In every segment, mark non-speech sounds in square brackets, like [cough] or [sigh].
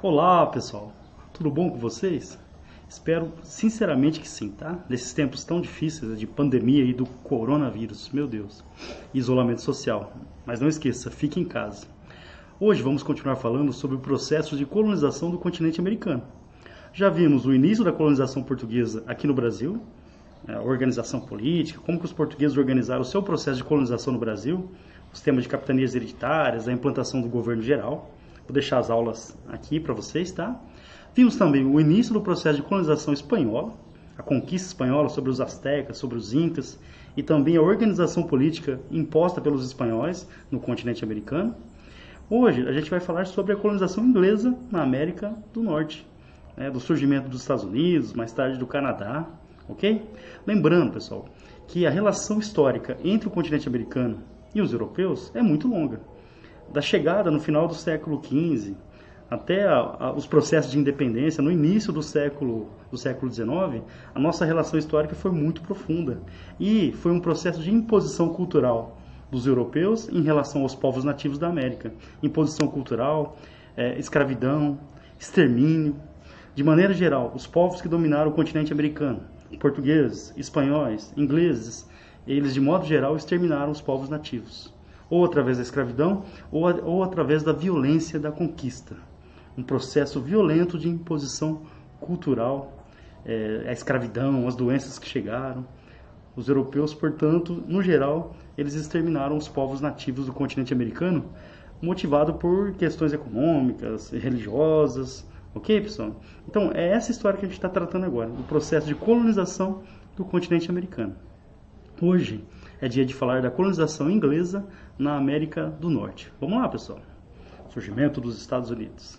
Olá pessoal, tudo bom com vocês? Espero sinceramente que sim, tá? Nesses tempos tão difíceis de pandemia e do coronavírus, meu Deus, isolamento social. Mas não esqueça, fique em casa. Hoje vamos continuar falando sobre o processo de colonização do continente americano. Já vimos o início da colonização portuguesa aqui no Brasil, a organização política, como que os portugueses organizaram o seu processo de colonização no Brasil, os temas de capitanias hereditárias, a implantação do governo geral. Vou deixar as aulas aqui para vocês, tá? Vimos também o início do processo de colonização espanhola, a conquista espanhola sobre os astecas, sobre os incas e também a organização política imposta pelos espanhóis no continente americano. Hoje a gente vai falar sobre a colonização inglesa na América do Norte, né, do surgimento dos Estados Unidos, mais tarde do Canadá, ok? Lembrando, pessoal, que a relação histórica entre o continente americano e os europeus é muito longa. Da chegada no final do século XV até a, a, os processos de independência no início do século do século XIX, a nossa relação histórica foi muito profunda. E foi um processo de imposição cultural dos europeus em relação aos povos nativos da América, imposição cultural, é, escravidão, extermínio, de maneira geral, os povos que dominaram o continente americano, portugueses, espanhóis, ingleses, eles de modo geral exterminaram os povos nativos ou através da escravidão, ou, ou através da violência da conquista. Um processo violento de imposição cultural, é, a escravidão, as doenças que chegaram. Os europeus, portanto, no geral, eles exterminaram os povos nativos do continente americano, motivado por questões econômicas, religiosas, ok, pessoal? Então, é essa história que a gente está tratando agora, o processo de colonização do continente americano. Hoje é dia de falar da colonização inglesa na América do Norte. Vamos lá, pessoal. Surgimento dos Estados Unidos.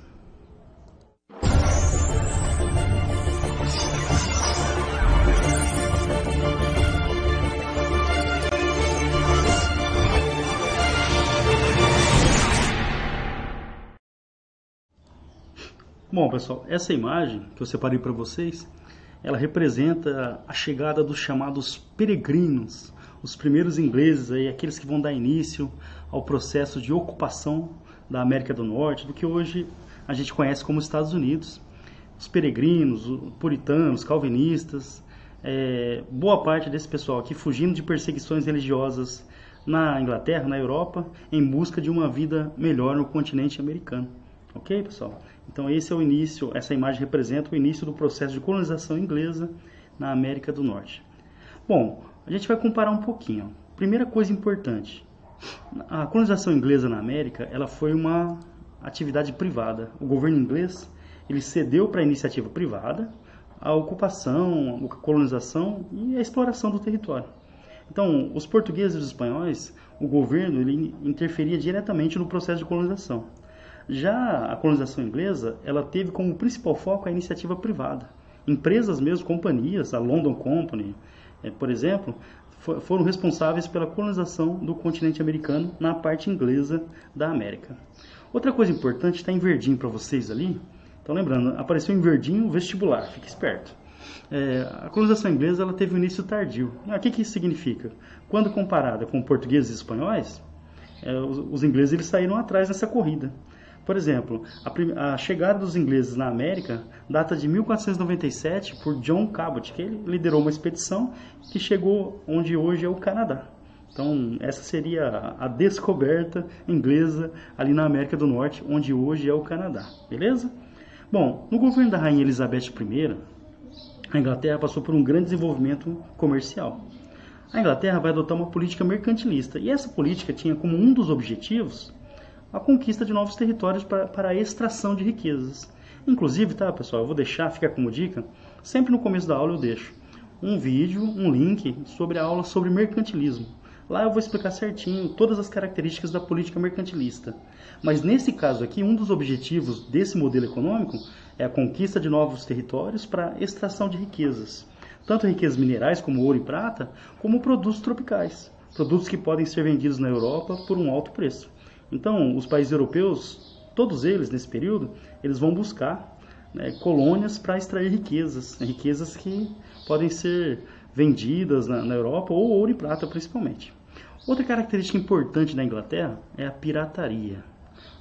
Bom, pessoal, essa imagem que eu separei para vocês, ela representa a chegada dos chamados peregrinos os primeiros ingleses, aí, aqueles que vão dar início ao processo de ocupação da América do Norte, do que hoje a gente conhece como Estados Unidos. Os peregrinos, os puritanos, calvinistas, é, boa parte desse pessoal aqui fugindo de perseguições religiosas na Inglaterra, na Europa, em busca de uma vida melhor no continente americano. Ok, pessoal? Então esse é o início, essa imagem representa o início do processo de colonização inglesa na América do Norte. Bom, a gente vai comparar um pouquinho. Primeira coisa importante, a colonização inglesa na América, ela foi uma atividade privada. O governo inglês, ele cedeu para a iniciativa privada a ocupação, a colonização e a exploração do território. Então, os portugueses e os espanhóis, o governo ele interferia diretamente no processo de colonização. Já a colonização inglesa, ela teve como principal foco a iniciativa privada. Empresas mesmo, companhias, a London Company, é, por exemplo, foram responsáveis pela colonização do continente americano na parte inglesa da América. Outra coisa importante está em verdinho para vocês ali. Então, lembrando, apareceu em verdinho vestibular, fique esperto. É, a colonização inglesa ela teve um início tardio. Ah, o que, que isso significa? Quando comparada com portugueses e espanhóis, é, os, os ingleses eles saíram atrás nessa corrida. Por exemplo, a, a, chegada dos ingleses na América data de 1497 por John Cabot, que ele liderou uma expedição que chegou onde hoje é o Canadá. Então, essa seria a descoberta inglesa ali na América do Norte, onde hoje é o Canadá. Beleza? Bom, no governo da Rainha Elizabeth I, a Inglaterra passou por um grande desenvolvimento comercial. A Inglaterra vai adotar uma política mercantilista, e essa política tinha como um dos objetivos a conquista de novos territórios para, a extração de riquezas. Inclusive, tá, pessoal, eu vou deixar, fica como dica, sempre no começo da aula eu deixo um vídeo, um link sobre a aula sobre mercantilismo. Lá eu vou explicar certinho todas as características da política mercantilista. Mas nesse caso aqui, um dos objetivos desse modelo econômico é a conquista de novos territórios para extração de riquezas. Tanto riquezas minerais como ouro e prata, como produtos tropicais. Produtos que podem ser vendidos na Europa por um alto preço. Então, os países europeus, todos eles nesse período, eles vão buscar né, colônias para extrair riquezas, né, riquezas que podem ser vendidas na, na Europa ou ouro e prata principalmente. Outra característica importante da Inglaterra é a pirataria.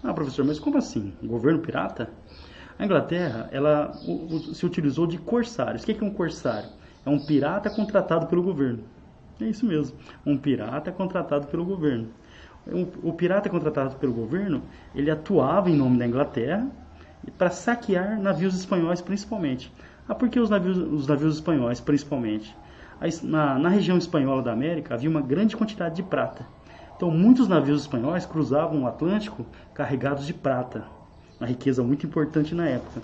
Ah, professor, mas como assim? Governo pirata? A Inglaterra, ela se utilizou de corsários. O que é um corsário? É um pirata contratado pelo governo. É isso mesmo, um pirata contratado pelo governo. O pirata contratado pelo governo, ele atuava em nome da Inglaterra para saquear navios espanhóis principalmente. Ah, por que os navios, os navios espanhóis principalmente? Na, na região espanhola da América havia uma grande quantidade de prata. Então muitos navios espanhóis cruzavam o Atlântico carregados de prata, uma riqueza muito importante na época.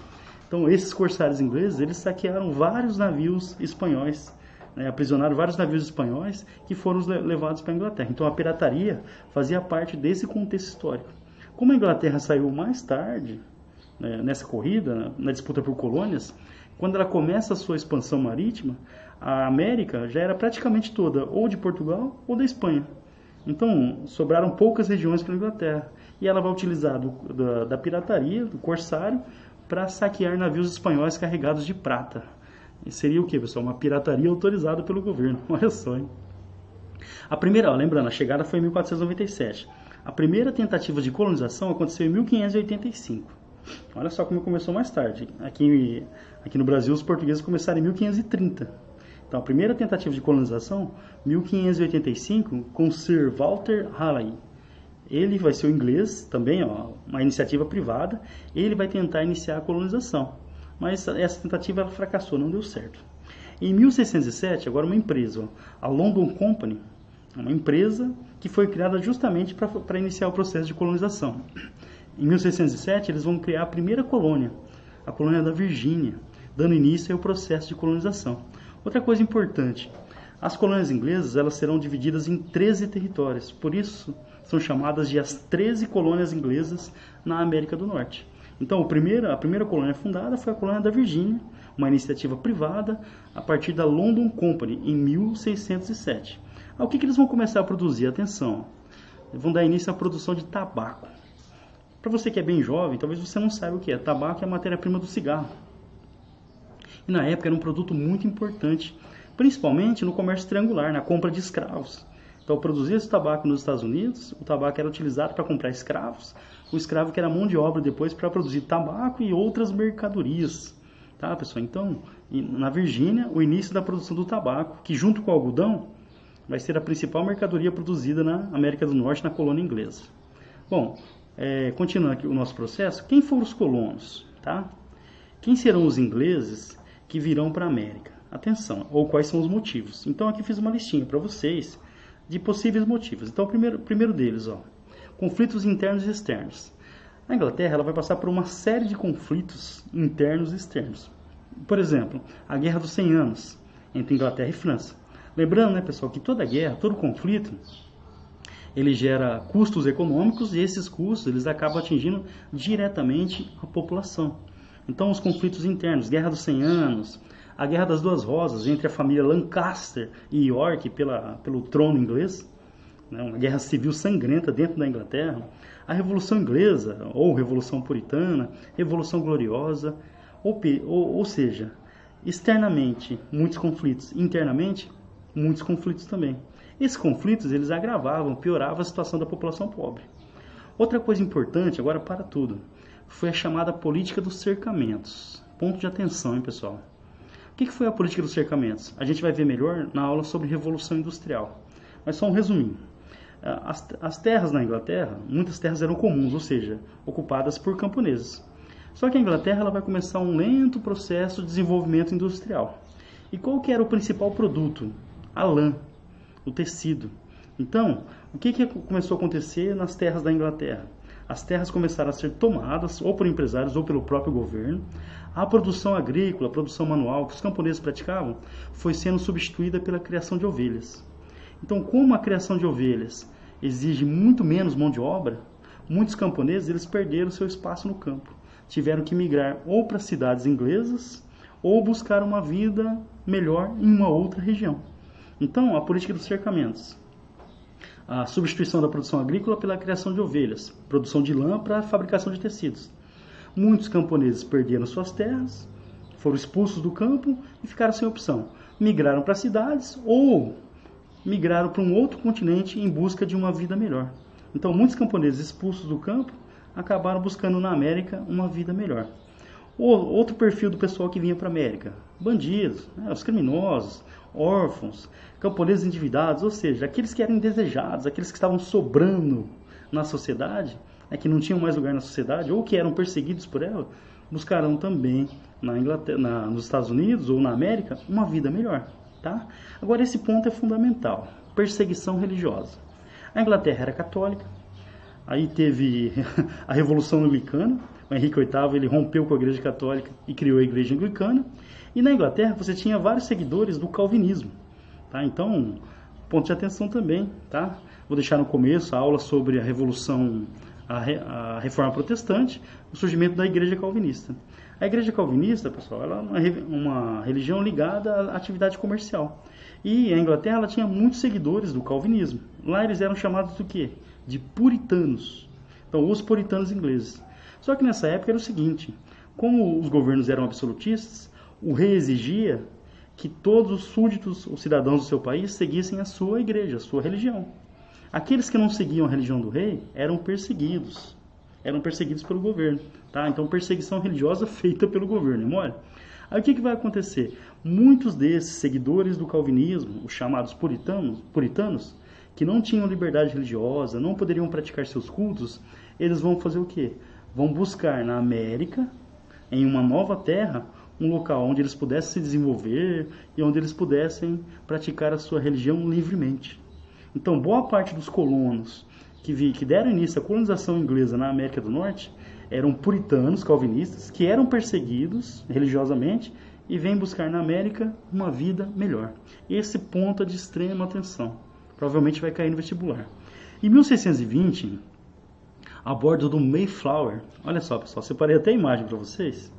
Então esses corsários ingleses, eles saquearam vários navios espanhóis né, aprisionaram vários navios espanhóis que foram levados para a Inglaterra. Então a pirataria fazia parte desse contexto histórico. Como a Inglaterra saiu mais tarde né, nessa corrida, na disputa por colônias, quando ela começa a sua expansão marítima, a América já era praticamente toda ou de Portugal ou da Espanha. Então sobraram poucas regiões para a Inglaterra. E ela vai utilizar do, da, da pirataria, do corsário, para saquear navios espanhóis carregados de prata. E seria o que, pessoal? Uma pirataria autorizada pelo governo. [laughs] Olha só, hein? A primeira, ó, lembrando, a chegada foi em 1497. A primeira tentativa de colonização aconteceu em 1585. Olha só como começou mais tarde. Aqui, aqui no Brasil, os portugueses começaram em 1530. Então, a primeira tentativa de colonização, 1585, com Sir Walter Raleigh. Ele vai ser o inglês, também, ó, uma iniciativa privada. Ele vai tentar iniciar a colonização mas essa tentativa fracassou, não deu certo. Em 1607, agora uma empresa, a London Company, uma empresa que foi criada justamente para iniciar o processo de colonização. Em 1607, eles vão criar a primeira colônia, a colônia da Virgínia, dando início ao processo de colonização. Outra coisa importante, as colônias inglesas elas serão divididas em 13 territórios, por isso são chamadas de as 13 colônias inglesas na América do Norte. Então, a primeira, a primeira colônia fundada foi a colônia da Virgínia, uma iniciativa privada a partir da London Company, em 1607. Ah, o que, que eles vão começar a produzir? Atenção, vão dar início à produção de tabaco. Para você que é bem jovem, talvez você não saiba o que é. Tabaco é a matéria-prima do cigarro. E na época era um produto muito importante, principalmente no comércio triangular, na compra de escravos. Então, produzia esse tabaco nos Estados Unidos, o tabaco era utilizado para comprar escravos, o escravo que era mão de obra depois para produzir tabaco e outras mercadorias. Tá, pessoal? Então, na Virgínia, o início da produção do tabaco, que junto com o algodão, vai ser a principal mercadoria produzida na América do Norte, na colônia inglesa. Bom, é, continuando aqui o nosso processo, quem foram os colonos? Tá? Quem serão os ingleses que virão para a América? Atenção, ou quais são os motivos? Então aqui fiz uma listinha para vocês de possíveis motivos. Então, o primeiro, primeiro deles, ó, conflitos internos e externos. A Inglaterra ela vai passar por uma série de conflitos internos e externos. Por exemplo, a Guerra dos 100 Anos entre Inglaterra e França. Lembrando, né, pessoal, que toda guerra, todo conflito, ele gera custos econômicos e esses custos eles acabam atingindo diretamente a população. Então, os conflitos internos, Guerra dos 100 Anos, a Guerra das Duas Rosas entre a família Lancaster e York pela, pelo trono inglês, né, uma guerra civil sangrenta dentro da Inglaterra, a Revolução Inglesa, ou Revolução Puritana, Revolução Gloriosa, ou, ou, ou seja, externamente muitos conflitos, internamente muitos conflitos também. Esses conflitos eles agravavam, pioravam a situação da população pobre. Outra coisa importante, agora para tudo, foi a chamada política dos cercamentos. Ponto de atenção, hein, pessoal? O que foi a política dos cercamentos? A gente vai ver melhor na aula sobre Revolução Industrial. Mas só um resuminho. É, as, as terras na Inglaterra, muitas terras eram comuns, ou seja, ocupadas por camponeses. Só que a Inglaterra ela vai começar um lento processo de desenvolvimento industrial. E qual que era o principal produto? A lã, o tecido. Então, o que, que começou a acontecer nas terras da Inglaterra? as terras começaram a ser tomadas ou por empresários ou pelo próprio governo. A produção agrícola, a produção manual que os camponeses praticavam, foi sendo substituída pela criação de ovelhas. Então, como a criação de ovelhas exige muito menos mão de obra, muitos camponeses eles perderam seu espaço no campo. Tiveram que migrar ou para cidades inglesas ou buscar uma vida melhor em uma outra região. Então, a política dos cercamentos a substituição da produção agrícola pela criação de ovelhas, produção de lã para fabricação de tecidos. Muitos camponeses perderam suas terras, foram expulsos do campo e ficaram sem opção. Migraram para cidades ou migraram para um outro continente em busca de uma vida melhor. Então, muitos camponeses expulsos do campo acabaram buscando na América uma vida melhor. Outro perfil do pessoal que vinha para a América, bandidos, né, os criminosos, órfãos, camponeses endividados, ou seja, aqueles que eram indesejados, aqueles que estavam sobrando na sociedade, né, que não tinham mais lugar na sociedade ou que eram perseguidos por ela, buscarão também na Inglaterra, na, nos Estados Unidos ou na América uma vida melhor. Tá? Agora esse ponto é fundamental: perseguição religiosa. A Inglaterra era católica, aí teve [laughs] a Revolução Anglicana, o Henrique VIII ele rompeu com a Igreja Católica e criou a Igreja Anglicana. E na Inglaterra você tinha vários seguidores do calvinismo. Tá? Então, ponto de atenção também. Tá? Vou deixar no começo a aula sobre a Revolução, a, a Reforma Protestante, o surgimento da Igreja Calvinista. A Igreja Calvinista, pessoal, ela é uma, uma religião ligada à atividade comercial. E a Inglaterra ela tinha muitos seguidores do calvinismo. Lá eles eram chamados do quê? De puritanos. Então, os puritanos ingleses. Só que nessa época era o seguinte: como os governos eram absolutistas, o rei exigia que todos os súditos, os cidadãos do seu país, seguissem a sua igreja, a sua religião. Aqueles que não seguiam a religião do rei eram perseguidos. Eram perseguidos pelo governo. Tá? Então, perseguição religiosa feita pelo governo, mole? Aí o que, que vai acontecer? Muitos desses seguidores do calvinismo, os chamados puritanos, puritanos, que não tinham liberdade religiosa, não poderiam praticar seus cultos, eles vão fazer o quê? Vão buscar na América, em uma nova terra, um local onde eles pudessem se desenvolver e onde eles pudessem praticar a sua religião livremente. Então, boa parte dos colonos que, vi, que deram início à colonização inglesa na América do Norte eram puritanos, calvinistas, que eram perseguidos religiosamente e vêm buscar na América uma vida melhor. Esse ponto é de extrema atenção. Provavelmente vai cair no vestibular. Em 1620, a bordo do Mayflower, olha só pessoal, separei até a imagem para vocês.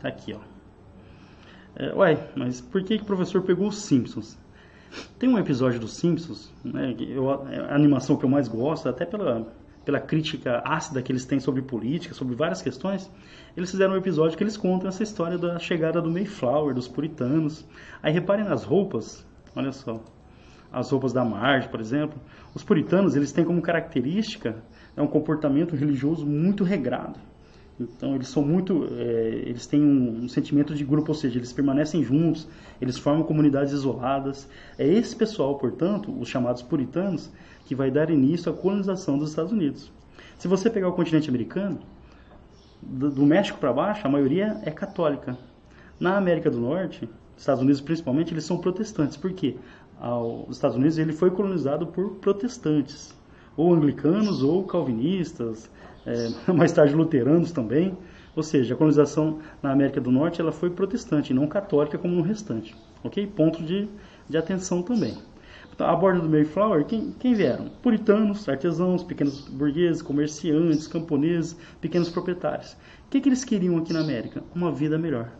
Tá aqui, ó. É, ué, mas por que, que o professor pegou os Simpsons? Tem um episódio dos Simpsons, né, eu, é a animação que eu mais gosto, até pela, pela crítica ácida que eles têm sobre política, sobre várias questões. Eles fizeram um episódio que eles contam essa história da chegada do Mayflower, dos puritanos. Aí reparem nas roupas, olha só, as roupas da Marge, por exemplo. Os puritanos, eles têm como característica é um comportamento religioso muito regrado. Então eles são muito, é, eles têm um, um, sentimento de grupo, ou seja, eles permanecem juntos, eles formam comunidades isoladas. É esse pessoal, portanto, os chamados puritanos, que vai dar início à colonização dos Estados Unidos. Se você pegar o continente americano, do, do México para baixo, a maioria é católica. Na América do Norte, Estados Unidos principalmente, eles são protestantes. Por quê? Os Estados Unidos ele foi colonizado por protestantes, ou anglicanos ou calvinistas, é, [laughs] mais tarde luteranos também. Ou seja, a colonização na América do Norte ela foi protestante, não católica como no restante. Ok? Ponto de, de atenção também. Então, a borda do Mayflower, quem, quem vieram? Puritanos, artesãos, pequenos burgueses, comerciantes, camponeses, pequenos proprietários. O que, que eles queriam aqui na América? Uma vida melhor.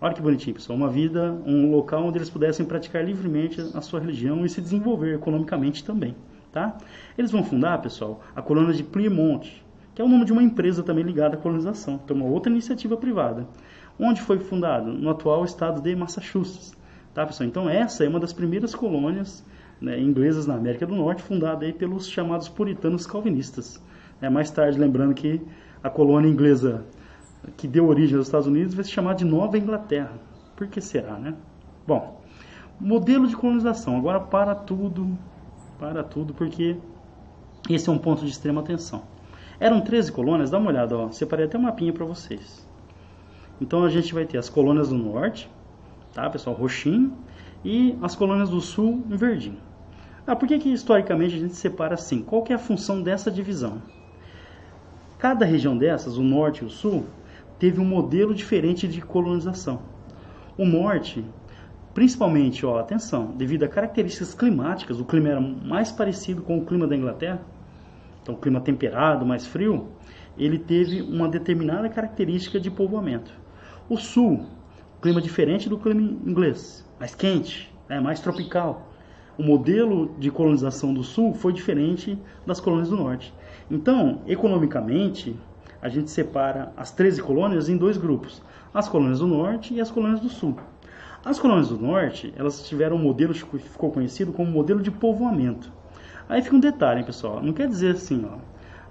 Olha que bonitinho, pessoal. Uma vida, um local onde eles pudessem praticar livremente a sua religião e se desenvolver economicamente também. Tá? Eles vão fundar, pessoal, a colônia de Plymouth, que é o nome de uma empresa também ligada à colonização, então uma outra iniciativa privada. Onde foi fundado? No atual estado de Massachusetts. Tá, pessoal? Então essa é uma das primeiras colônias né, inglesas na América do Norte, fundada aí pelos chamados puritanos calvinistas. É, mais tarde, lembrando que a colônia inglesa que deu origem aos Estados Unidos vai se chamar de Nova Inglaterra. Por que será, né? Bom, modelo de colonização. Agora para tudo, para tudo, porque esse é um ponto de extrema atenção. Eram 13 colônias, dá uma olhada, ó, separei até um mapinha para vocês. Então a gente vai ter as colônias do norte, tá, pessoal, roxinho, e as colônias do sul em verdinho. Ah, por que, que historicamente a gente separa assim? Qual que é a função dessa divisão? Cada região dessas, o norte e o sul, teve um modelo diferente de colonização. O norte Principalmente, ó, atenção, devido a características climáticas, o clima era mais parecido com o clima da Inglaterra, então clima temperado, mais frio, ele teve uma determinada característica de povoamento. O sul, clima diferente do clima inglês, mais quente, né, mais tropical. O modelo de colonização do sul foi diferente das colônias do norte. Então, economicamente, a gente separa as 13 colônias em dois grupos: as colônias do norte e as colônias do sul. As colônias do norte, elas tiveram um modelo que ficou conhecido como modelo de povoamento. Aí fica um detalhe, hein, pessoal. Não quer dizer assim, ó,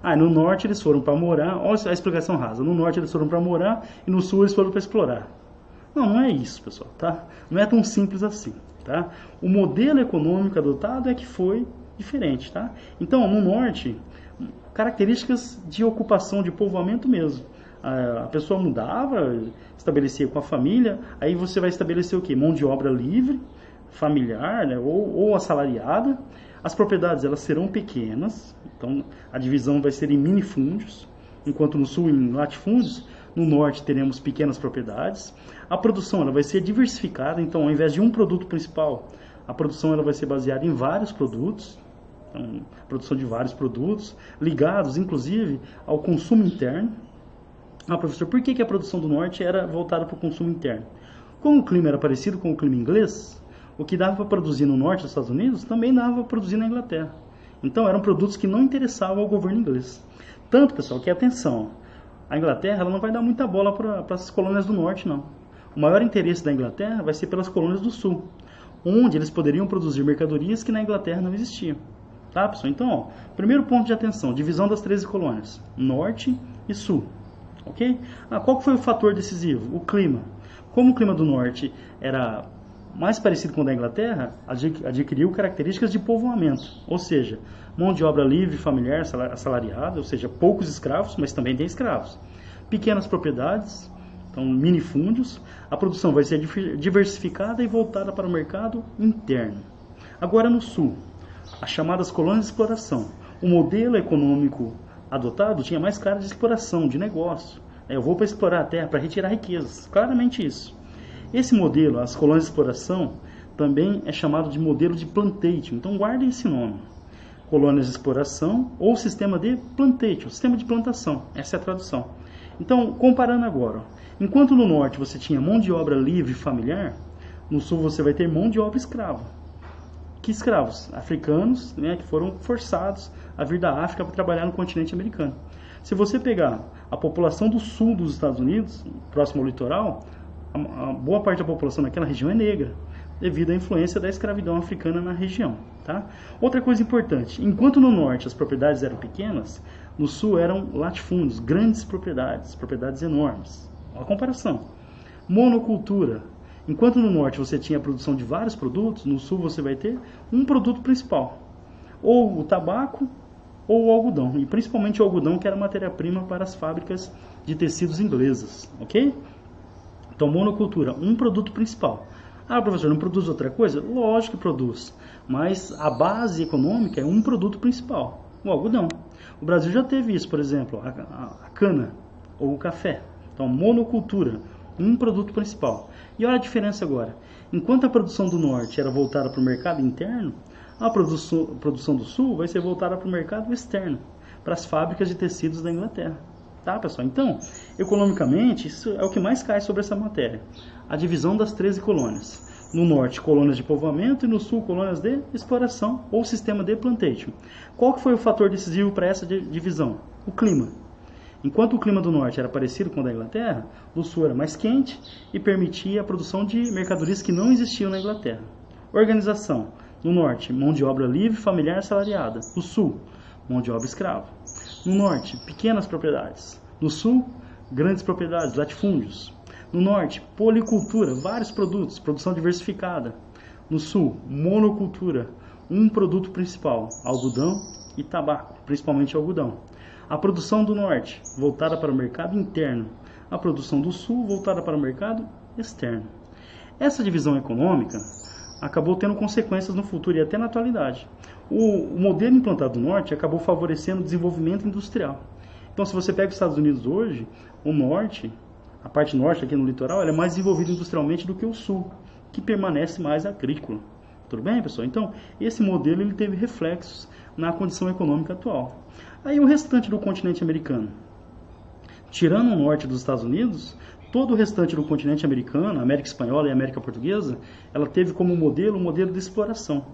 Ah, no norte eles foram para morar, olha a explicação rasa. No norte eles foram para morar e no sul eles foram para explorar. Não, não é isso, pessoal, tá? Não é tão simples assim, tá? O modelo econômico adotado é que foi diferente, tá? Então, no norte, características de ocupação, de povoamento mesmo. A pessoa mudava, estabelecia com a família, aí você vai estabelecer o quê? Mão de obra livre, familiar, né? ou, ou assalariada. As propriedades elas serão pequenas, então a divisão vai ser em minifúndios, enquanto no sul em latifúndios, no norte teremos pequenas propriedades. A produção ela vai ser diversificada, então ao invés de um produto principal, a produção ela vai ser baseada em vários produtos, então, produção de vários produtos, ligados inclusive ao consumo interno. Ah, professor, por que, que a produção do norte era voltada para o consumo interno? Como o clima era parecido com o clima inglês, o que dava para produzir no norte dos Estados Unidos também dava para produzir na Inglaterra. Então eram produtos que não interessavam ao governo inglês. Tanto, pessoal, que atenção, a Inglaterra ela não vai dar muita bola para as colônias do norte, não. O maior interesse da Inglaterra vai ser pelas colônias do sul, onde eles poderiam produzir mercadorias que na Inglaterra não existiam. Tá, pessoal? Então, ó, primeiro ponto de atenção, divisão das 13 colônias, norte e sul. Ok? Ah, qual foi o fator decisivo? O clima. Como o clima do norte era mais parecido com o da Inglaterra, adquiriu características de povoamento, ou seja, mão de obra livre, familiar, assalariada, ou seja, poucos escravos, mas também tem escravos. Pequenas propriedades, então minifúndios, a produção vai ser diversificada e voltada para o mercado interno. Agora no sul, as chamadas colônias de exploração. O modelo econômico adotado tinha mais cara de exploração, de negócio. É, eu vou para explorar a terra para retirar riquezas. Claramente isso. Esse modelo, as colônias de exploração, também é chamado de modelo de plantation. Então guardem esse nome. Colônias de exploração ou sistema de plantation, sistema de plantação. Essa é a tradução. Então, comparando agora, enquanto no norte você tinha mão de obra livre familiar, no sul você vai ter mão de obra escrava. Que escravos? Africanos, né, que foram forçados a vir da África para trabalhar no continente americano. Se você pegar a população do sul dos Estados Unidos, próximo ao litoral, a, a boa parte da população naquela região é negra, devido à influência da escravidão africana na região. Tá? Outra coisa importante, enquanto no norte as propriedades eram pequenas, no sul eram latifúndios, grandes propriedades, propriedades enormes. Uma comparação. Monocultura. Enquanto no norte você tinha a produção de vários produtos, no sul você vai ter um produto principal. Ou o tabaco ou o algodão. E principalmente o algodão, que era matéria-prima para as fábricas de tecidos inglesas. Ok? Então, monocultura, um produto principal. Ah, professor, não produz outra coisa? Lógico que produz, mas a base econômica é um produto principal, o algodão. O Brasil já teve isso, por exemplo, a, a, a cana ou o café. Então, monocultura, um produto principal. E olha a diferença agora. Enquanto a produção do norte era voltada para o mercado interno, a produção, a produção do sul vai ser voltada para o mercado externo, para as fábricas de tecidos da Inglaterra. Tá, pessoal? Então, economicamente, isso é o que mais cai sobre essa matéria. A divisão das 13 colônias. No norte, colônias de povoamento e no sul, colônias de exploração ou sistema de plantation. Qual que foi o fator decisivo para essa divisão? O clima. Enquanto o clima do norte era parecido com o da Inglaterra, o sul era mais quente e permitia a produção de mercadorias que não existiam na Inglaterra. Organização. No norte, mão de obra livre, familiar assalariada. No sul, mão de obra escrava. No norte, pequenas propriedades. No sul, grandes propriedades, latifúndios. No norte, policultura, vários produtos, produção diversificada. No sul, monocultura, um produto principal, algodão e tabaco, principalmente algodão. A produção do norte, voltada para o mercado interno. A produção do sul, voltada para o mercado externo. Essa divisão econômica acabou tendo consequências no futuro e até na atualidade o, o modelo implantado no norte acabou favorecendo o desenvolvimento industrial. Então, se você pega os Estados Unidos hoje, o norte, a parte norte aqui no litoral, é mais desenvolvida industrialmente do que o sul, que permanece mais agrícola. Tudo bem, pessoal? Então, esse modelo ele teve reflexos na condição econômica atual. Aí o restante do continente americano. Tirando o norte dos Estados Unidos, todo o restante do continente americano, América Espanhola e América Portuguesa, ela teve como modelo o modelo de exploração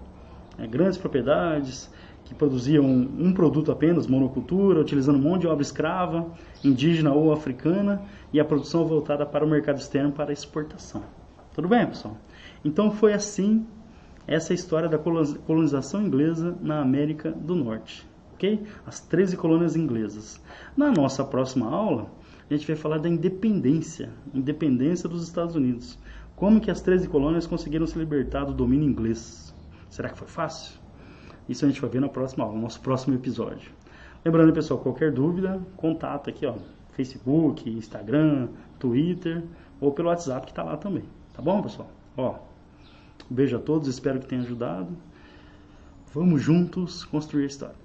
é, grandes propriedades que produziam um produto apenas, monocultura, utilizando mão de obra escrava, indígena ou africana, e a produção voltada para o mercado externo para exportação. Tudo bem, pessoal? Então foi assim essa história da colonização inglesa na América do Norte. Ok? As 13 colônias inglesas. Na nossa próxima aula, a gente vai falar da independência, independência dos Estados Unidos. Como que as 13 colônias conseguiram se libertar do domínio inglês? Será que foi fácil? Isso a gente vai ver na próxima aula, no nosso próximo episódio. Lembrando, pessoal, qualquer dúvida, contato aqui, ó, Facebook, Instagram, Twitter ou pelo WhatsApp que está lá também. Tá bom, pessoal? Ó, um beijo a todos, espero que tenha ajudado. Vamos juntos construir a história.